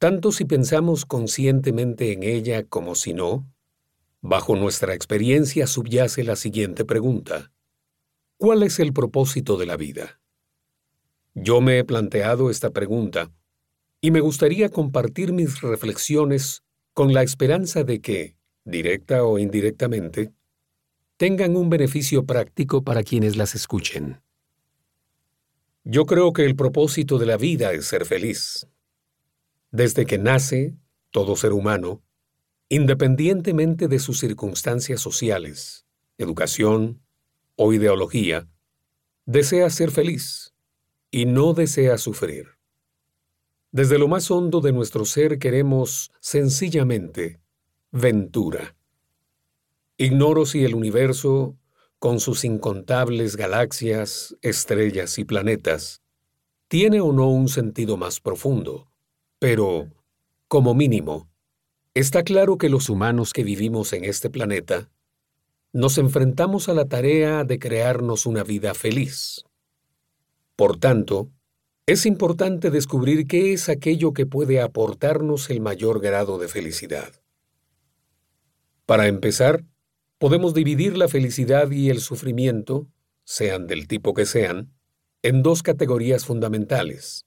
tanto si pensamos conscientemente en ella como si no, bajo nuestra experiencia subyace la siguiente pregunta. ¿Cuál es el propósito de la vida? Yo me he planteado esta pregunta y me gustaría compartir mis reflexiones con la esperanza de que, directa o indirectamente, tengan un beneficio práctico para quienes las escuchen. Yo creo que el propósito de la vida es ser feliz. Desde que nace, todo ser humano, independientemente de sus circunstancias sociales, educación o ideología, desea ser feliz y no desea sufrir. Desde lo más hondo de nuestro ser queremos, sencillamente, ventura. Ignoro si el universo, con sus incontables galaxias, estrellas y planetas, tiene o no un sentido más profundo, pero, como mínimo, está claro que los humanos que vivimos en este planeta nos enfrentamos a la tarea de crearnos una vida feliz. Por tanto, es importante descubrir qué es aquello que puede aportarnos el mayor grado de felicidad. Para empezar, podemos dividir la felicidad y el sufrimiento, sean del tipo que sean, en dos categorías fundamentales,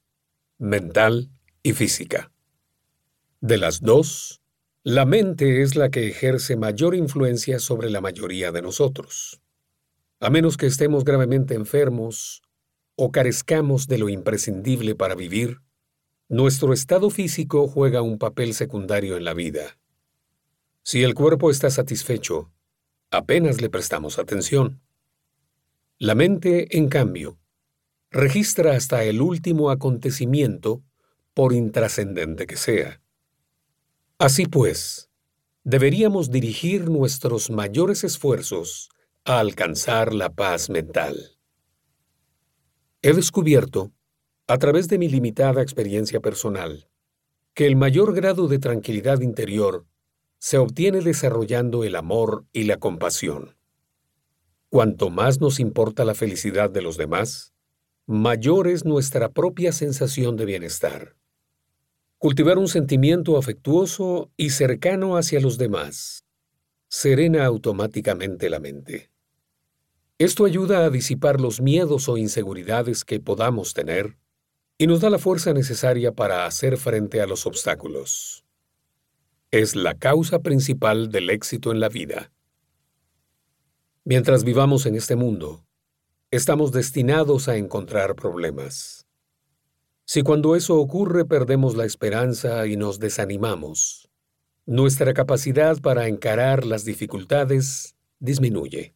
mental y física. De las dos, la mente es la que ejerce mayor influencia sobre la mayoría de nosotros. A menos que estemos gravemente enfermos o carezcamos de lo imprescindible para vivir, nuestro estado físico juega un papel secundario en la vida. Si el cuerpo está satisfecho, apenas le prestamos atención. La mente, en cambio, registra hasta el último acontecimiento, por intrascendente que sea. Así pues, deberíamos dirigir nuestros mayores esfuerzos a alcanzar la paz mental. He descubierto, a través de mi limitada experiencia personal, que el mayor grado de tranquilidad interior se obtiene desarrollando el amor y la compasión. Cuanto más nos importa la felicidad de los demás, mayor es nuestra propia sensación de bienestar. Cultivar un sentimiento afectuoso y cercano hacia los demás serena automáticamente la mente. Esto ayuda a disipar los miedos o inseguridades que podamos tener y nos da la fuerza necesaria para hacer frente a los obstáculos. Es la causa principal del éxito en la vida. Mientras vivamos en este mundo, estamos destinados a encontrar problemas. Si cuando eso ocurre perdemos la esperanza y nos desanimamos, nuestra capacidad para encarar las dificultades disminuye.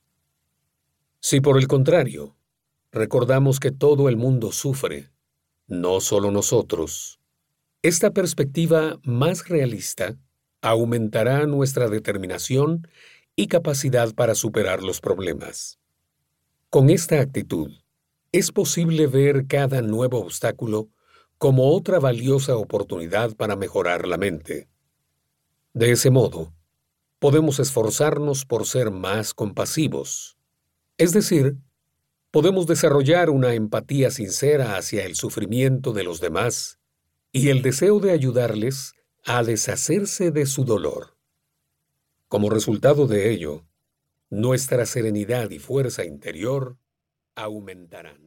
Si por el contrario, recordamos que todo el mundo sufre, no solo nosotros, esta perspectiva más realista aumentará nuestra determinación y capacidad para superar los problemas. Con esta actitud, es posible ver cada nuevo obstáculo como otra valiosa oportunidad para mejorar la mente. De ese modo, podemos esforzarnos por ser más compasivos, es decir, podemos desarrollar una empatía sincera hacia el sufrimiento de los demás y el deseo de ayudarles a deshacerse de su dolor. Como resultado de ello, nuestra serenidad y fuerza interior aumentarán.